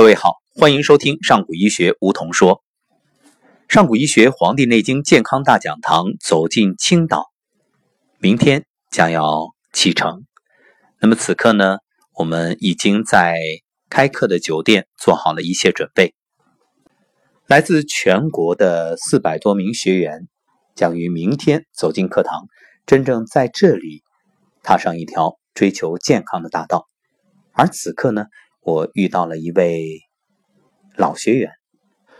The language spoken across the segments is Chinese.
各位好，欢迎收听上古医学梧桐说。上古医学《黄帝内经健康大讲堂》走进青岛，明天将要启程。那么此刻呢，我们已经在开课的酒店做好了一切准备。来自全国的四百多名学员将于明天走进课堂，真正在这里踏上一条追求健康的大道。而此刻呢？我遇到了一位老学员。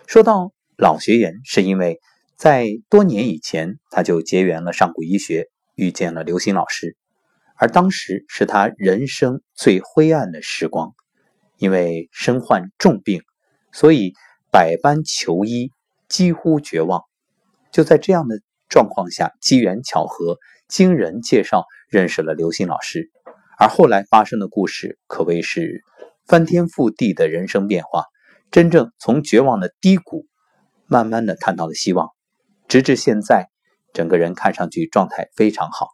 说到老学员，是因为在多年以前他就结缘了上古医学，遇见了刘星老师，而当时是他人生最灰暗的时光，因为身患重病，所以百般求医，几乎绝望。就在这样的状况下，机缘巧合，经人介绍认识了刘星老师，而后来发生的故事可谓是。翻天覆地的人生变化，真正从绝望的低谷，慢慢的看到了希望，直至现在，整个人看上去状态非常好。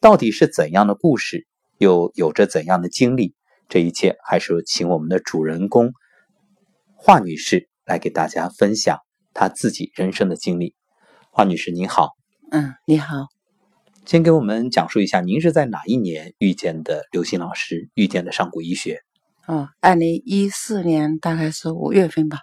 到底是怎样的故事，又有着怎样的经历？这一切还是请我们的主人公华女士来给大家分享她自己人生的经历。华女士您好，嗯，你好，先给我们讲述一下，您是在哪一年遇见的刘星老师，遇见的上古医学？哦，二零一四年大概是五月份吧。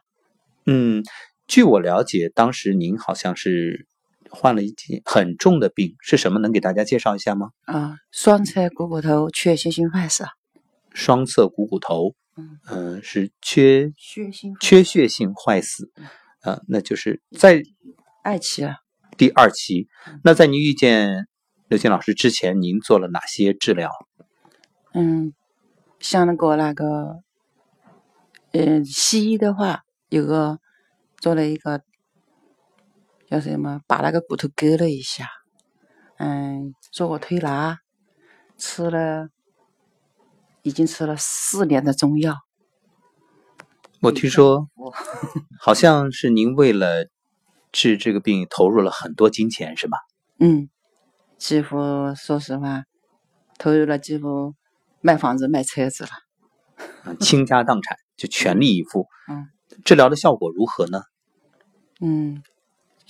嗯，据我了解，当时您好像是患了一件很重的病，是什么？能给大家介绍一下吗？啊，双侧股骨头缺血性坏死。双侧股骨头，嗯，是缺血性缺血性坏死。啊，那就是在二期了。第二期。那在您遇见刘星老师之前，您做了哪些治疗？嗯。像那个那个，嗯，西医的话，有个做了一个叫什么，把那个骨头割了一下，嗯，做过推拿，吃了，已经吃了四年的中药。我听说，好像是您为了治这个病投入了很多金钱，是吧？嗯，几乎说实话，投入了几乎。卖房子卖车子了，倾家荡产就全力以赴。嗯，治疗的效果如何呢？嗯，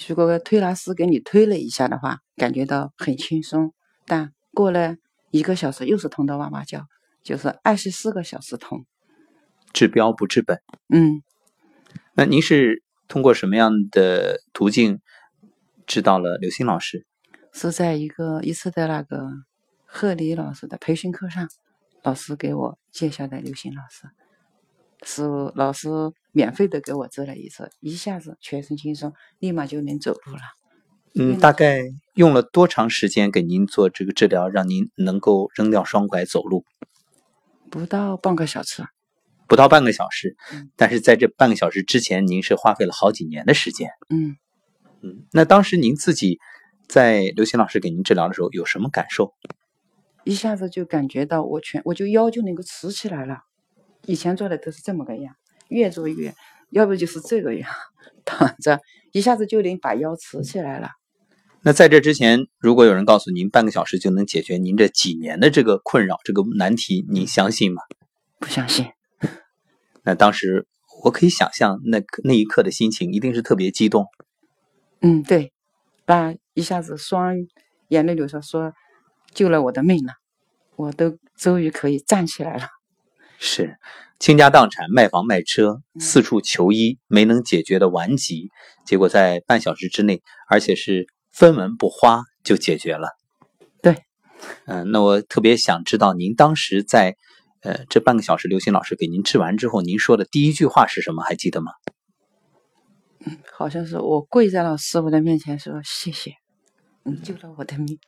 如果推拿师给你推了一下的话，感觉到很轻松，但过了一个小时又是痛得哇哇叫，就是二十四个小时痛。治标不治本。嗯，那您是通过什么样的途径知道了刘星老师？是在一个一次的那个贺礼老师的培训课上。老师给我介绍的刘星老师，是老师免费的给我治了一次，一下子全身轻松，立马就能走路了。嗯，大概用了多长时间给您做这个治疗，让您能够扔掉双拐走路？不到半个小时。不到半个小时，但是在这半个小时之前，您是花费了好几年的时间。嗯嗯，那当时您自己在刘星老师给您治疗的时候有什么感受？一下子就感觉到我全，我就腰就能够直起来了。以前做的都是这么个样，越做越，要不就是这个样，躺着一下子就能把腰直起来了。那在这之前，如果有人告诉您半个小时就能解决您这几年的这个困扰、这个难题，您相信吗？不相信。那当时我可以想象，那那一刻的心情一定是特别激动。嗯，对，把一下子双眼泪流下，说。救了我的命了，我都终于可以站起来了。是倾家荡产、卖房卖车、四处求医，没能解决的顽疾，结果在半小时之内，而且是分文不花就解决了。对，嗯，那我特别想知道，您当时在呃这半个小时，刘星老师给您治完之后，您说的第一句话是什么？还记得吗？嗯，好像是我跪在了师傅的面前说：“谢谢，你救了我的命。”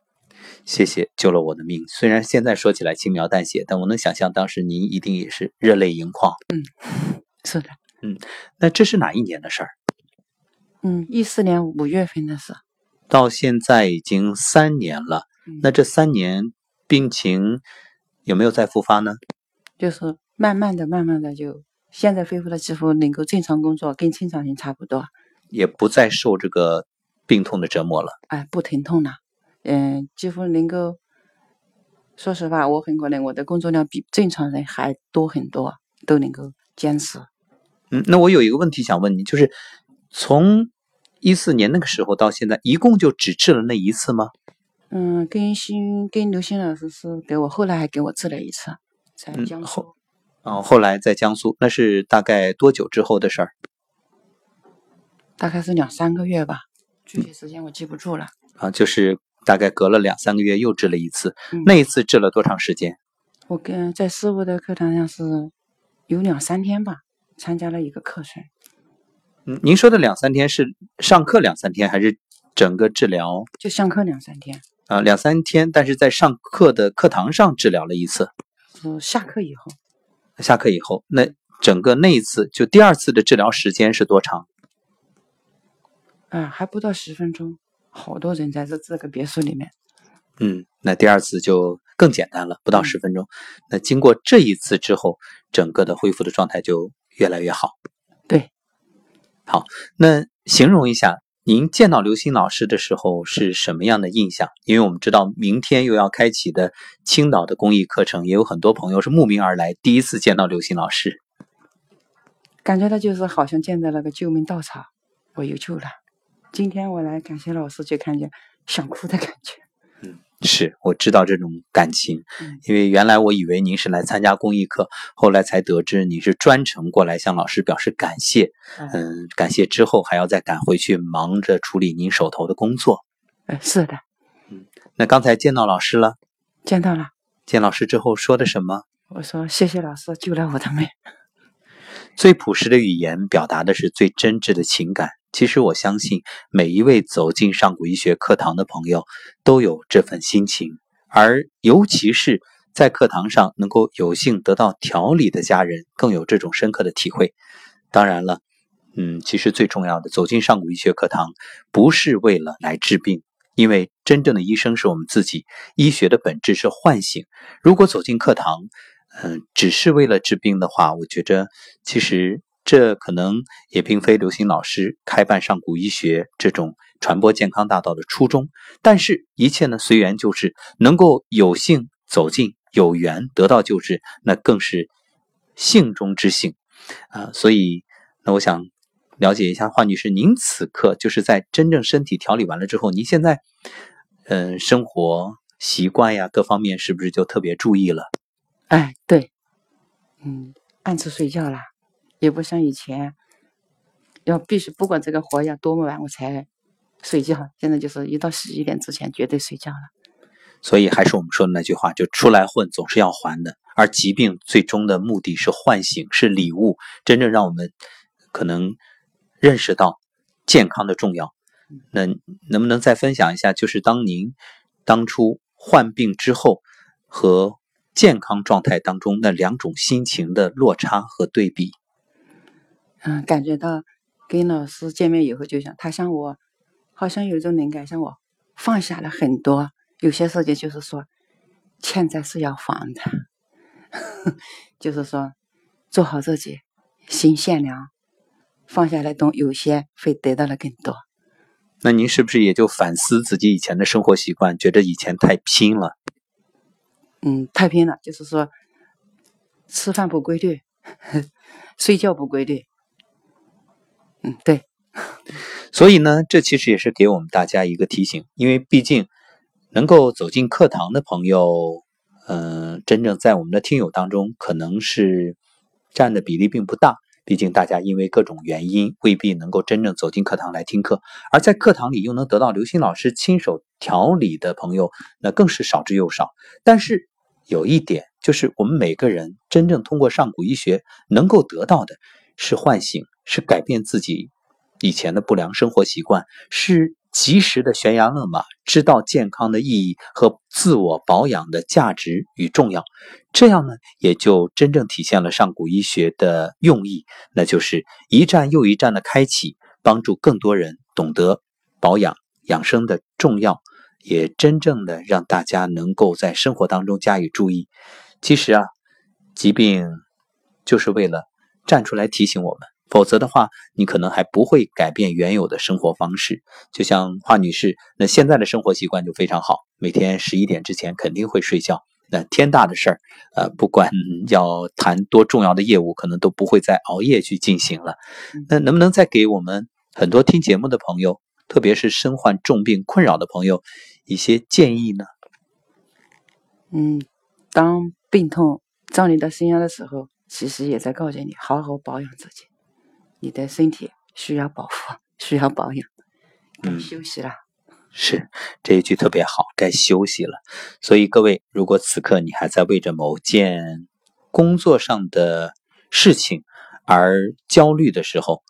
谢谢，救了我的命。虽然现在说起来轻描淡写，但我能想象当时您一定也是热泪盈眶。嗯，是的。嗯，那这是哪一年的事儿？嗯，一四年五月份的事。到现在已经三年了。那这三年病情有没有再复发呢？就是慢慢的、慢慢的，就现在恢复了，几乎能够正常工作，跟正常人差不多。也不再受这个病痛的折磨了。哎，不疼痛了。嗯，几乎能够，说实话，我很可能我的工作量比正常人还多很多，都能够坚持。嗯，那我有一个问题想问你，就是从一四年那个时候到现在，一共就只治了那一次吗？嗯，跟新跟刘星老师是给我，后来还给我治了一次，在江苏。哦，后来在江苏，那是大概多久之后的事儿？大概是两三个月吧，具体时间我记不住了。啊，就是大概隔了两三个月又治了一次，那一次治了多长时间？我跟在师傅的课堂上是有两三天吧，参加了一个课程。嗯，您说的两三天是上课两三天，还是整个治疗？就上课两三天。啊，两三天，但是在上课的课堂上治疗了一次。嗯下课以后。下课以后，那整个那一次就第二次的治疗时间是多长？啊，还不到十分钟，好多人在这这个别墅里面。嗯，那第二次就更简单了，不到十分钟。那经过这一次之后，整个的恢复的状态就越来越好。对，好，那形容一下您见到刘星老师的时候是什么样的印象？因为我们知道明天又要开启的青岛的公益课程，也有很多朋友是慕名而来，第一次见到刘星老师，感觉到就是好像见到了个救命稻草，我有救了。今天我来感谢老师，就看见想哭的感觉。嗯，是我知道这种感情，因为原来我以为您是来参加公益课，后来才得知你是专程过来向老师表示感谢。嗯，感谢之后还要再赶回去忙着处理您手头的工作。呃，是的。嗯，那刚才见到老师了？见到了。见老师之后说的什么？我说谢谢老师救了我的命。最朴实的语言表达的是最真挚的情感。其实我相信，每一位走进上古医学课堂的朋友都有这份心情，而尤其是在课堂上能够有幸得到调理的家人，更有这种深刻的体会。当然了，嗯，其实最重要的，走进上古医学课堂不是为了来治病，因为真正的医生是我们自己。医学的本质是唤醒。如果走进课堂，嗯，只是为了治病的话，我觉着其实。这可能也并非刘星老师开办上古医学这种传播健康大道的初衷，但是，一切呢随缘就是，能够有幸走进，有缘得到救治，那更是幸中之幸啊！所以，那我想了解一下，华女士，您此刻就是在真正身体调理完了之后，您现在，嗯，生活习惯呀，各方面是不是就特别注意了？哎，对，嗯，按时睡觉啦。也不像以前，要必须不管这个活要多么晚我才睡觉，现在就是一到十一点之前绝对睡觉了。所以还是我们说的那句话，就出来混总是要还的。而疾病最终的目的是唤醒，是礼物，真正让我们可能认识到健康的重要。那能不能再分享一下，就是当您当初患病之后和健康状态当中那两种心情的落差和对比？嗯，感觉到跟老师见面以后，就像他像我，好像有一种灵感，像我放下了很多。有些事情就是说，欠债是要还的，就是说做好自己，心善良，放下来东有些会得到了更多。那您是不是也就反思自己以前的生活习惯，觉得以前太拼了？嗯，太拼了，就是说吃饭不规律，睡觉不规律。嗯，对，所以呢，这其实也是给我们大家一个提醒，因为毕竟能够走进课堂的朋友，嗯，真正在我们的听友当中，可能是占的比例并不大。毕竟大家因为各种原因，未必能够真正走进课堂来听课，而在课堂里又能得到刘星老师亲手调理的朋友，那更是少之又少。但是有一点，就是我们每个人真正通过上古医学能够得到的是唤醒。是改变自己以前的不良生活习惯，是及时的悬崖勒马，知道健康的意义和自我保养的价值与重要。这样呢，也就真正体现了上古医学的用意，那就是一站又一站的开启，帮助更多人懂得保养养生的重要，也真正的让大家能够在生活当中加以注意。其实啊，疾病就是为了站出来提醒我们。否则的话，你可能还不会改变原有的生活方式。就像华女士，那现在的生活习惯就非常好，每天十一点之前肯定会睡觉，那天大的事儿，呃，不管要谈多重要的业务，可能都不会再熬夜去进行了。那能不能再给我们很多听节目的朋友，特别是身患重病困扰的朋友一些建议呢？嗯，当病痛降临到身上的时候，其实也在告诫你好好保养自己。你的身体需要保护，需要保养，该休息了。是这一句特别好，该休息了。所以各位，如果此刻你还在为着某件工作上的事情而焦虑的时候，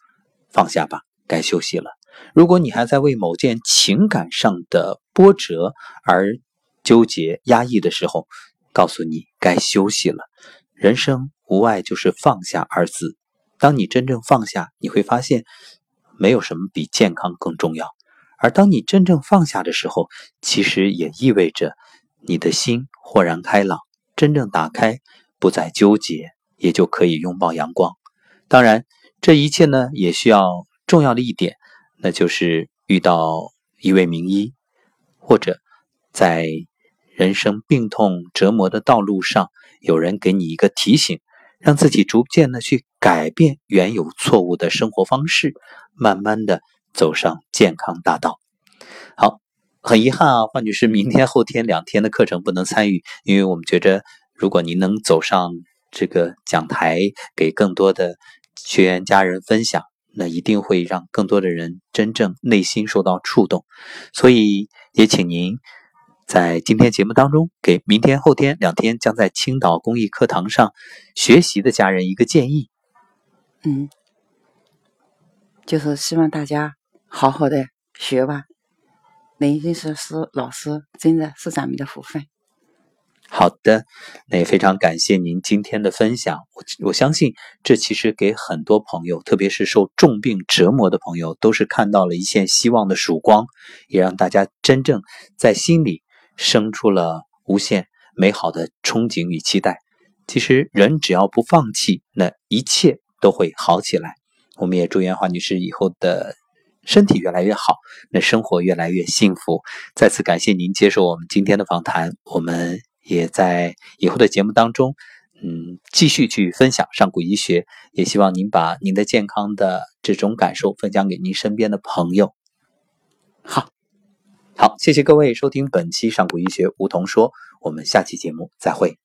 放下吧，该休息了。如果你还在为某件情感上的波折而纠结压抑的时候，告诉你该休息了。人生无外就是放下二字。当你真正放下，你会发现，没有什么比健康更重要。而当你真正放下的时候，其实也意味着你的心豁然开朗，真正打开，不再纠结，也就可以拥抱阳光。当然，这一切呢，也需要重要的一点，那就是遇到一位名医，或者在人生病痛折磨的道路上，有人给你一个提醒，让自己逐渐的去改变原有错误的生活方式，慢慢的。走上健康大道。好，很遗憾啊，范女士，明天、后天两天的课程不能参与，因为我们觉着，如果您能走上这个讲台，给更多的学员家人分享，那一定会让更多的人真正内心受到触动。所以，也请您在今天节目当中，给明天、后天两天将在青岛公益课堂上学习的家人一个建议。嗯，就是希望大家。好好的学吧，能认识是老师，真的是咱们的福分。好的，那也非常感谢您今天的分享。我我相信，这其实给很多朋友，特别是受重病折磨的朋友，都是看到了一线希望的曙光，也让大家真正在心里生出了无限美好的憧憬与期待。其实，人只要不放弃，那一切都会好起来。我们也祝愿华女士以后的。身体越来越好，那生活越来越幸福。再次感谢您接受我们今天的访谈，我们也在以后的节目当中，嗯，继续去分享上古医学。也希望您把您的健康的这种感受分享给您身边的朋友。好，好，谢谢各位收听本期上古医学梧桐说，我们下期节目再会。